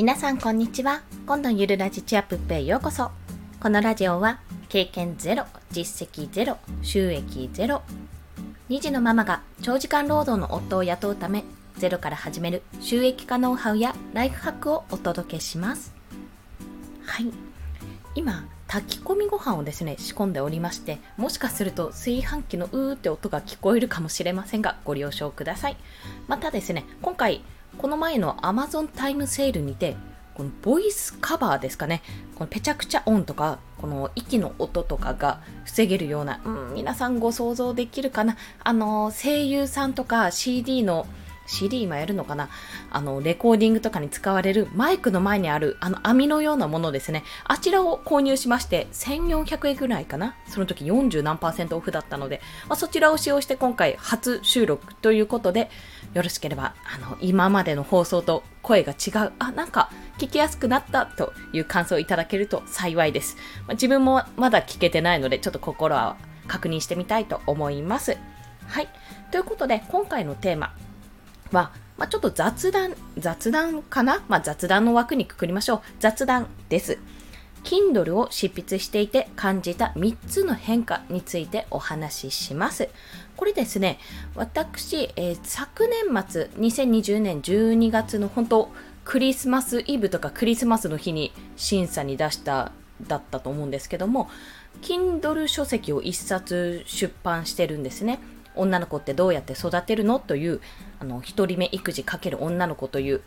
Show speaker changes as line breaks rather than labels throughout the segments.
皆さんこんにちは。今度ゆるラジチアップへようこそ。このラジオは経験ゼロ実績ゼロ収益ゼロ。2児のママが長時間労働の夫を雇うためゼロから始める収益化ノウハウやライフハックをお届けします。はい。今炊き込みご飯をですね仕込んでおりましてもしかすると炊飯器のうーって音が聞こえるかもしれませんがご了承ください。またですね今回この前の Amazon タイムセールにてこのボイスカバーですかね。このペチャクチャ音とかこの息の音とかが防げるような、うん、皆さんご想像できるかな。あの声優さんとか CD の CD 今やるのかな。あの、レコーディングとかに使われるマイクの前にあるあの網のようなものですね。あちらを購入しまして、1400円ぐらいかな。その時40何パーセントオフだったので、まあ、そちらを使用して今回初収録ということで、よろしければ、あの、今までの放送と声が違う、あ、なんか聞きやすくなったという感想をいただけると幸いです。まあ、自分もまだ聞けてないので、ちょっと心は確認してみたいと思います。はい。ということで、今回のテーマ、は、まあ、ちょっと雑談、雑談かな？まあ、雑談の枠にくくりましょう。雑談です。Kindle を執筆していて感じた3つの変化についてお話しします。これですね、私、えー、昨年末、2020年12月の本当、クリスマスイブとかクリスマスの日に審査に出しただったと思うんですけども、Kindle 書籍を1冊出版してるんですね。女の子ってどうやって育てるのというあの一人目育児かける女の子という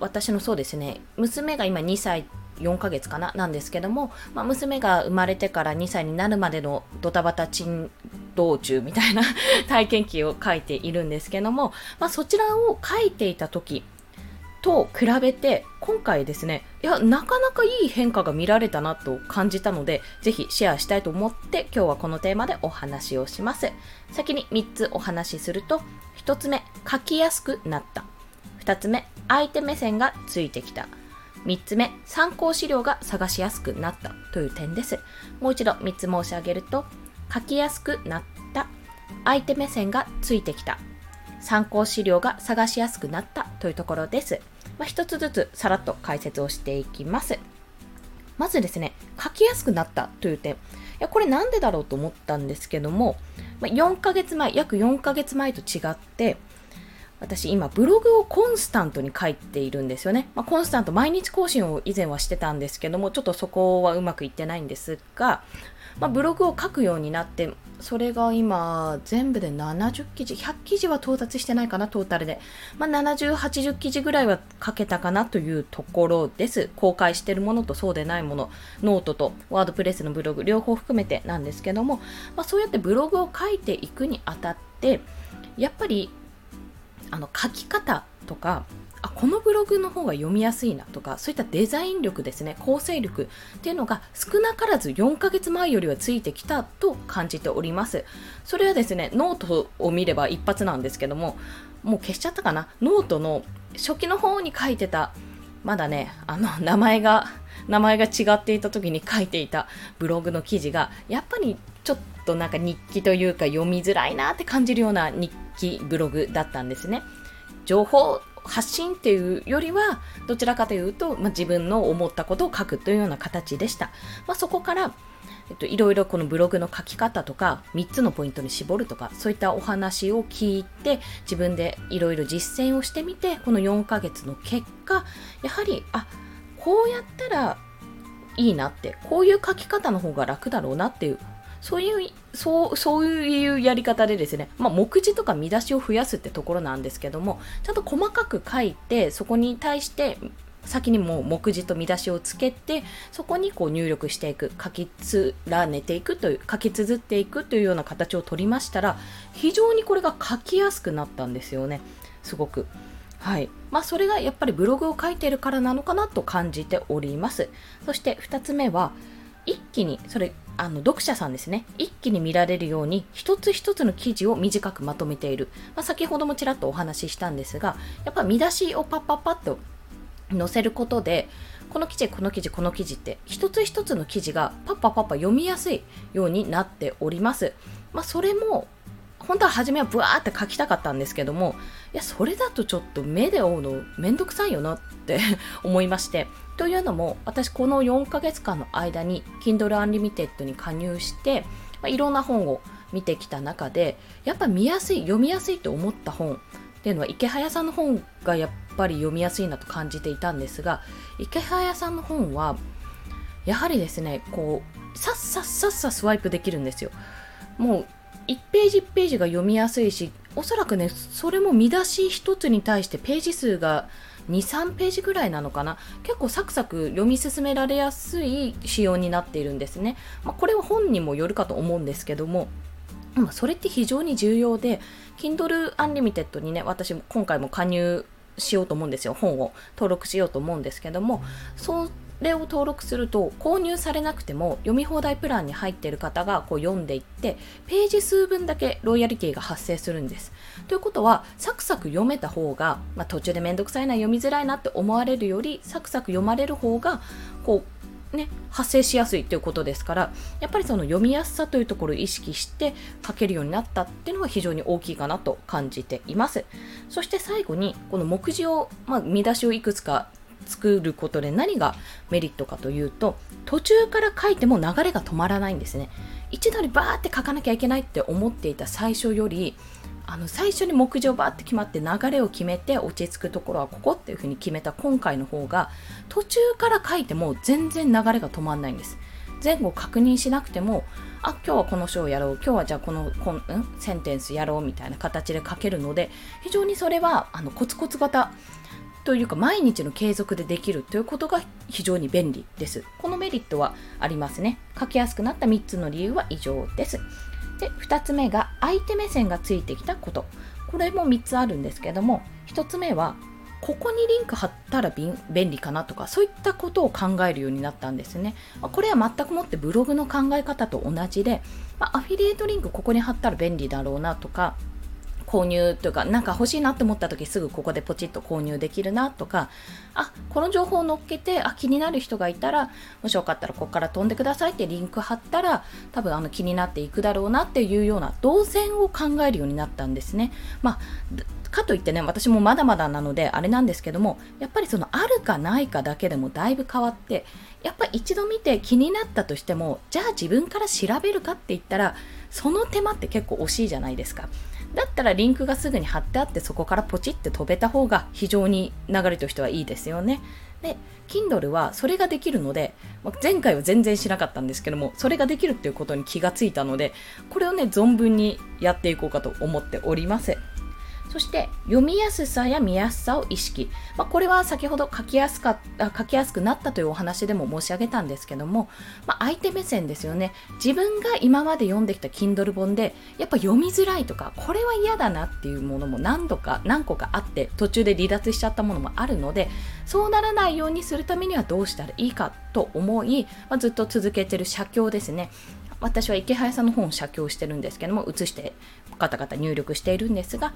私のそうですね娘が今2歳4ヶ月かななんですけども、まあ、娘が生まれてから2歳になるまでのドタバタ珍道中みたいな 体験記を書いているんですけども、まあ、そちらを書いていた時と比べて今回ですねいやなかなかいい変化が見られたなと感じたのでぜひシェアしたいと思って今日はこのテーマでお話をします。先に3つお話しすると1つ目書きやすくなった。2つ目相手目線がついてきた。3つ目参考資料が探しやすくなったという点ですもう一度3つ申し上げると書きやすくなった相手目線がついてきた参考資料が探しやすくなったというところですまあ、一つずつさらっと解説をしていきます。まずですね、書きやすくなったという点。いや、これなんでだろうと思ったんですけども、まあ、4ヶ月前、約4ヶ月前と違って、私今ブログをコンスタントに書いているんですよね。まあ、コンスタント毎日更新を以前はしてたんですけども、ちょっとそこはうまくいってないんですが、まあ、ブログを書くようになって、それが今、全部で70記事、100記事は到達してないかな、トータルで。まあ、70、80記事ぐらいは書けたかなというところです。公開してるものとそうでないもの、ノートと WordPress のブログ、両方含めてなんですけども、まあ、そうやってブログを書いていくにあたって、やっぱり、あの、書き方とか、あこのブログの方が読みやすいなとかそういったデザイン力ですね構成力っていうのが少なからず4ヶ月前よりはついてきたと感じております。それはですねノートを見れば一発なんですけどももう消しちゃったかな？ノートの初期の方に書いてたまだねあの名前が名前が違っていた時に書いていたブログの記事がやっぱりちょっとなんか日記というか読みづらいなって感じるような日記ブログだったんですね。情報発信っていうよりはどちらかというと、まあ、自分の思ったことを書くというような形でした、まあ、そこからえっと、いろいろこのブログの書き方とか3つのポイントに絞るとかそういったお話を聞いて自分でいろいろ実践をしてみてこの4ヶ月の結果やはりあこうやったらいいなってこういう書き方の方が楽だろうなっていうそういう、そう、そういうやり方でですね、まあ、目次とか見出しを増やすってところなんですけども、ちゃんと細かく書いて、そこに対して先にもう目次と見出しをつけてそこにこう入力していく書き連ねていくという書き綴っていくというような形を取りましたら非常にこれが書きやすくなったんですよね。すごく。はい。まあそれがやっぱりブログを書いているからなのかなと感じております。そして2つ目は一気にそれあの読者さんですね。一気に見られるように一つ一つの記事を短くまとめている、まあ、先ほどもちらっとお話ししたんですがやっぱ見出しをパッパッパッと載せることでこの記事この記事この記事って一つ一つの記事がパッパッパッパ読みやすいようになっております、まあ、それも本当は初めはブワーって書きたかったんですけども、いや、それだとちょっと目で追うのめんどくさいよなって 思いまして、というのも、私この4ヶ月間の間に Kindle Unlimited に加入して、まあ、いろんな本を見てきた中で、やっぱ見やすい、読みやすいと思った本っていうのは池早さんの本がやっぱり読みやすいなと感じていたんですが、池早さんの本は、やはりですね、こう、さっさっさっさスワイプできるんですよ。もう1ページ1ページが読みやすいしおそらくねそれも見出し1つに対してページ数が23ページぐらいなのかな。結構サクサク読み進められやすい仕様になっているんですね、まあ、これは本にもよるかと思うんですけどもそれって非常に重要で Kindle Unlimited にね私も今回も加入しようと思うんですよ。本を登録しようと思うんですけどもそうれを登録すると購入されなくても読み放題プランに入っている方がこう読んでいってページ数分だけロイヤリティが発生するんです。ということはサクサク読めた方が、まあ、途中でめんどくさいな読みづらいなって思われるよりサクサク読まれる方がこうね、発生しやすいということですからやっぱりその読みやすさというところを意識して書けるようになったっていうのは非常に大きいかなと感じていますそして最後にこの目次を、まあ、見出しをいくつか作ることで何がメリットかというと途中から書いても流れが止まらないんですね。一度にバーって書かなきゃいけないって思っていた最初よりあの最初に目次をバーって決まって流れを決めて落ち着くところはここっていうふうに決めた今回の方が途中から書いても全然流れが止まらないんです。前後確認しなくてもあ今日はこの章をやろう今日はじゃあこのこん、ん、センテンスやろうみたいな形で書けるので非常にそれはあのコツコツ型というか毎日の継続でできるということが非常に便利です。このメリットはありますね。書きやすくなった3つの理由は以上です。で、2つ目が相手目線がついてきたこと。これも3つあるんですけども、1つ目はここにリンク貼ったら便利かなとかそういったことを考えるようになったんですね。これは全くもってブログの考え方と同じで、まアフィリエイトリンクここに貼ったら便利だろうなとか購入というか、なんか欲しいなって思った時すぐここでポチッと購入できるなとか、あ、この情報を載っけて、あ、気になる人がいたら、もしよかったらここから飛んでくださいってリンク貼ったら、多分あの気になっていくだろうなっていうような動線を考えるようになったんですね。まあかといってね、私もまだまだなのであれなんですけども、やっぱりそのあるかないかだけでもだいぶ変わって、やっぱ一度見て気になったとしても、じゃあ自分から調べるかって言ったら、その手間って結構惜しいじゃないですか。だったらリンクがすぐに貼ってあってそこからポチって飛べた方が非常に流れとしてはいいですよね。で、Kindle はそれができるので、ま前回は全然しなかったんですけども、それができるっていうことに気がついたので、これをね、存分にやっていこうかと思っております。そして読みやすさや見やすさを意識、まあ、これは先ほど書きやすか書きやすくなったというお話でも申し上げたんですけども、まあ、相手目線ですよね。自分が今まで読んできた Kindle 本でやっぱ読みづらいとかこれは嫌だなっていうものも何度か何個かあって途中で離脱しちゃったものもあるのでそうならないようにするためにはどうしたらいいかと思い、まあ、ずっと続けてる写経ですね。私は池早さんの本を写経してるんですけども写してカタカタ入力しているんですが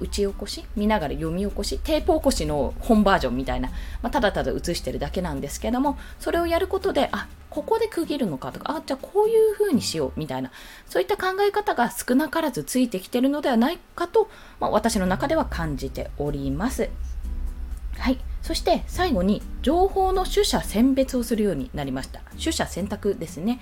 打ち起こし見ながら読み起こしテープ起こしの本バージョンみたいな、まあ、ただただ写してるだけなんですけどもそれをやることであここで区切るのかとかあじゃあこういう風にしようみたいなそういった考え方が少なからずついてきてるのではないかと、まあ、私の中では感じております。はい。そして最後に情報の取捨選別をするようになりました。取捨選択ですね。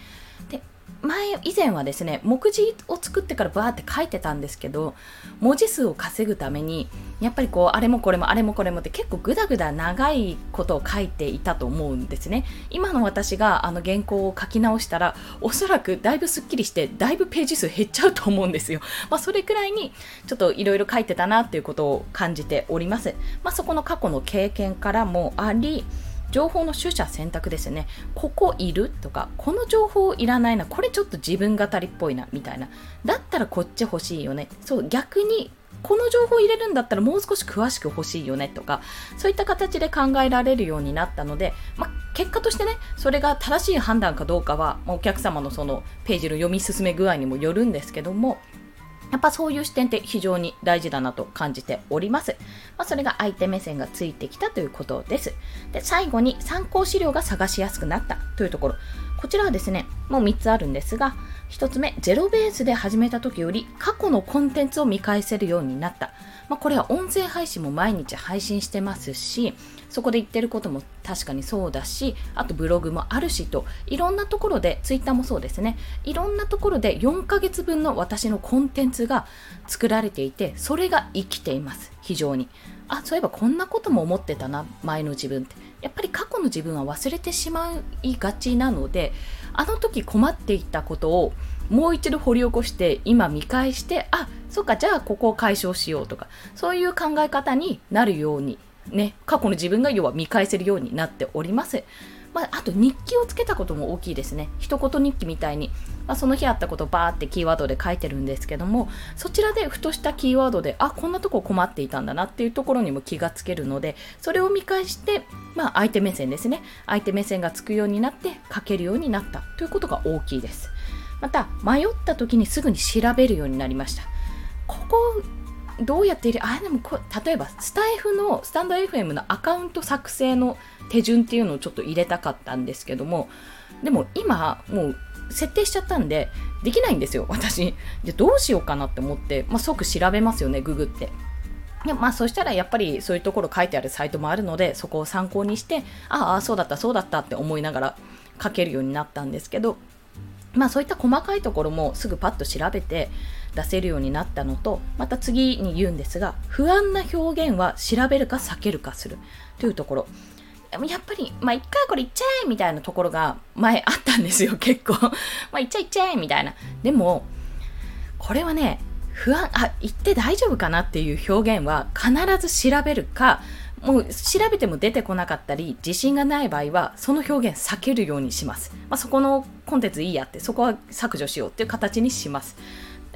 で、前以前はですね目次を作ってからバーって書いてたんですけど文字数を稼ぐためにやっぱりこうあれもこれもあれもこれもって結構グダグダ長いことを書いていたと思うんですね。今の私があの原稿を書き直したらおそらくだいぶすっきりしてだいぶページ数減っちゃうと思うんですよ、まあ、それくらいにちょっといろいろ書いてたなっていうことを感じております、まあ、そこの過去の経験からもあり情報の取捨選択ですね。ここいるとか、この情報いらないな、これちょっと自分語りっぽいな、みたいな。だったらこっち欲しいよね。そう、逆に、この情報を入れるんだったらもう少し詳しく欲しいよねとか、そういった形で考えられるようになったので、ま結果としてね、それが正しい判断かどうかは、お客様のそのページの読み進め具合にもよるんですけども、やっぱそういう視点って非常に大事だなと感じております。まあ、それが相手目線がついてきたということです。で、最後に参考資料が探しやすくなったというところ。こちらはですね、もう3つあるんですが、1つ目、ゼロベースで始めた時より過去のコンテンツを見返せるようになった。まあ、これは音声配信も毎日配信してますし、そこで言ってることも確かにそうだし、あとブログもあるしと、いろんなところで、ツイッターもそうですね、いろんなところで4ヶ月分の私のコンテンツが作られていて、それが生きています、非常に。あ、そういえばこんなことも思ってたな、前の自分って。やっぱり過去の自分は忘れてしまいがちなので、あの時困っていたことをもう一度掘り起こして今見返してあそっかじゃあここを解消しようとかそういう考え方になるようにね過去の自分が要は見返せるようになっております。まあ、あと日記をつけたことも大きいですね。一言日記みたいに、まあ、その日あったことをバーってキーワードで書いてるんですけども、そちらでふとしたキーワードで、あ、こんなとこ困っていたんだなっていうところにも気がつけるので、それを見返して、まあ、相手目線ですね。相手目線がつくようになって書けるようになったということが大きいです。また、迷った時にすぐに調べるようになりました。ここどうやって入れあでもこ例えばスタイフのスタンド FM のアカウント作成の手順っていうのをちょっと入れたかったんですけどもでも今もう設定しちゃったんでできないんですよ私。でどうしようかなって思って、まあ、即調べますよねググって。でまあそしたらやっぱりそういうところ書いてあるサイトもあるのでそこを参考にしてああそうだったそうだったって思いながら書けるようになったんですけどまあそういった細かいところもすぐパッと調べて出せるようになったのとまた次に言うんですが不安な表現は調べるか避けるかするというところやっぱり、まあ、一回これ言っちゃえみたいなところが前あったんですよ、結構。まあ、言っちゃえ言っちゃえみたいな。でも、これはね、不安、あ、言って大丈夫かなっていう表現は必ず調べるか、もう調べても出てこなかったり、自信がない場合は、その表現避けるようにします。まあ、そこのコンテンツいいやって、そこは削除しようっていう形にします。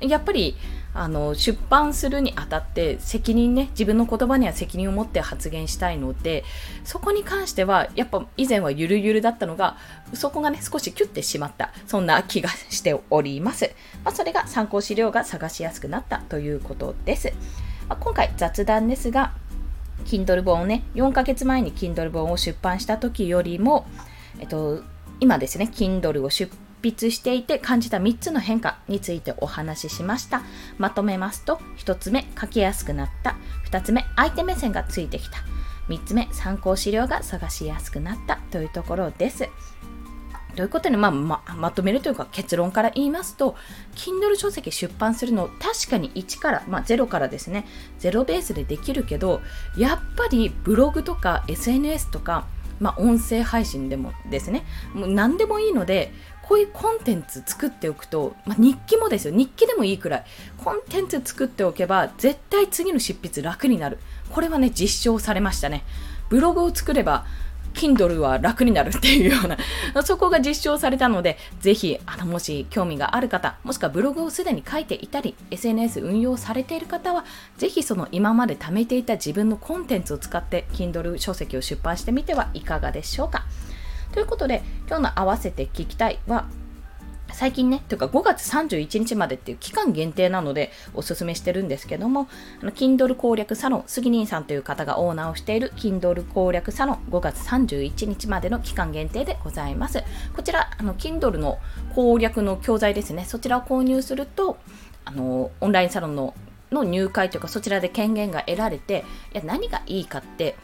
やっぱりあの出版するにあたって責任ね自分の言葉には責任を持って発言したいのでそこに関してはやっぱ以前はゆるゆるだったのがそこがね少しキュッてしまったそんな気がしております、まあ、それが参考資料が探しやすくなったということです、まあ、今回雑談ですが Kindle 本をね4ヶ月前に Kindle 本を出版した時よりもえっと今ですね Kindle を出筆していて感じた3つの変化についてお話ししました。まとめますと、1つ目、書きやすくなった。2つ目、相手目線がついてきた。3つ目、参考資料が探しやすくなったというところです。ということで、まあ、ままとめるというか結論から言いますと、Kindle 書籍出版するの確かに1から、まあ、0からですね、0ベースでできるけど、やっぱりブログとか SNS とか、まあ、音声配信でもですね、もう何でもいいので、こういうコンテンツ作っておくと、まあ、日記もですよ。日記でもいいくらい。コンテンツ作っておけば絶対次の執筆楽になる。これはね実証されましたね。ブログを作れば Kindle は楽になるっていうような、そこが実証されたので、ぜひ、あの、もし興味がある方、もしくはブログをすでに書いていたり、SNS 運用されている方は、ぜひその今まで貯めていた自分のコンテンツを使って Kindle 書籍を出版してみてはいかがでしょうか。ということで、今日の合わせて聞きたいは、最近ね、というか5月31日までっていう期間限定なのでおすすめしてるんですけども、あの Kindle 攻略サロン、杉兄さんという方がオーナーをしている Kindle 攻略サロン5月31日までの期間限定でございます。こちら、あの Kindle の攻略の教材ですね、そちらを購入すると、あのオンラインサロンのの入会というかそちらで権限が得られて、いや何がいいかって、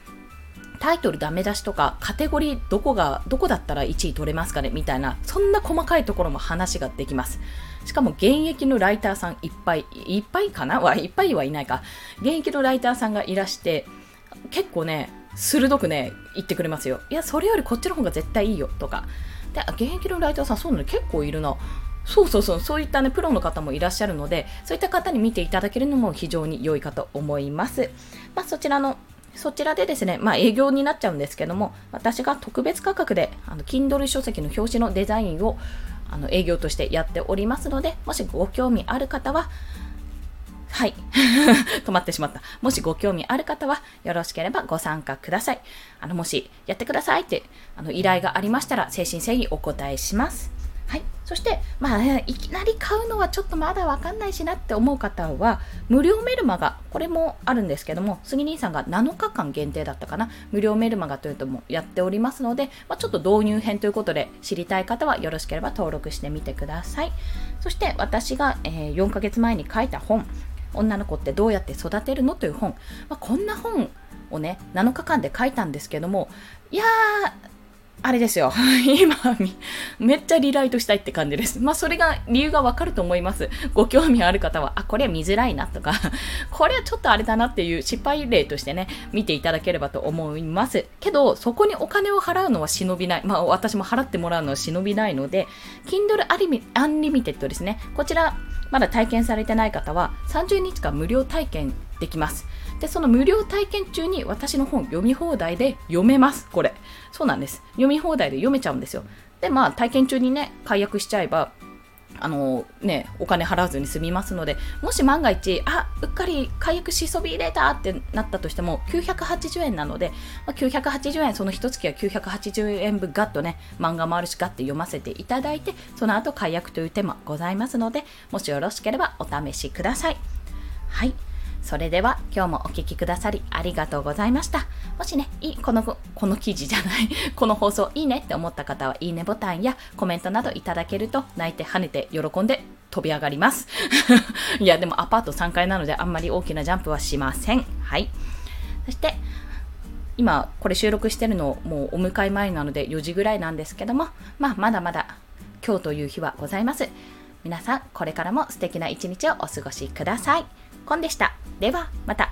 タイトルダメ出しとかカテゴリーどこがどこだったら1位取れますかねみたいなそんな細かいところも話ができます。しかも現役のライターさんいっぱいいっぱいかな？はいっぱいはいないか。現役のライターさんがいらして結構ね鋭くね言ってくれますよ。いやそれよりこっちの方が絶対いいよとか。で現役のライターさんそういうの？結構いるな。そうそうそう、そういったね、プロの方もいらっしゃるので、そういった方に見ていただけるのも非常に良いかと思います。まあ、そちらのそちらでですね、まあ営業になっちゃうんですけども、私が特別価格で、あの、Kindle 書籍の表紙のデザインを、あの、営業としてやっておりますので、もしご興味ある方は、はい。止まってしまった。もしご興味ある方は、よろしければご参加ください。あの、もし、やってくださいって、あの、依頼がありましたら、誠心誠意お答えします。はい、そして、まあ、いきなり買うのはちょっとまだわかんないしなって思う方は、無料メルマガ、これもあるんですけども、杉兄さんが7日間限定だったかな、無料メルマガというのもやっておりますので、まあ、ちょっと導入編ということで知りたい方はよろしければ登録してみてください。そして私が、えー、4ヶ月前に書いた本、女の子ってどうやって育てるのという本、まあ、こんな本をね、7日間で書いたんですけども、いやー、あれですよ。今、めっちゃリライトしたいって感じです。まあ、それが、理由がわかると思います。ご興味ある方は、あ、これは見づらいなとか、これはちょっとあれだなっていう失敗例としてね、見ていただければと思います。けど、そこにお金を払うのは忍びない。まあ、私も払ってもらうのは忍びないので、Kindle Unlimited ですね。こちら、まだ体験されてない方は、30日間無料体験できます。で、その無料体験中に私の本読み放題で読めます、これ。そうなんです。読み放題で読めちゃうんですよ。で、まあ、体験中にね、解約しちゃえば、あのね、お金払わずに済みますので、もし万が一、あ、うっかり解約しそびれたってなったとしても、980円なので、まあ、980円、その一月は980円分ガッとね、漫画もあるしガッて読ませていただいて、その後解約という手もございますので、もしよろしければお試しください。はい。それでは今日もお聴きくださりありがとうございました。もしね、いこの、この記事じゃない この放送いいねって思った方はいいねボタンやコメントなどいただけると泣いて跳ねて喜んで飛び上がります。いや、でもアパート3階なのであんまり大きなジャンプはしません。はい。そして、今これ収録してるのもうお迎え前なので4時ぐらいなんですけども、まあまだまだ今日という日はございます。皆さんこれからも素敵な一日をお過ごしください。コンでした。ではまた。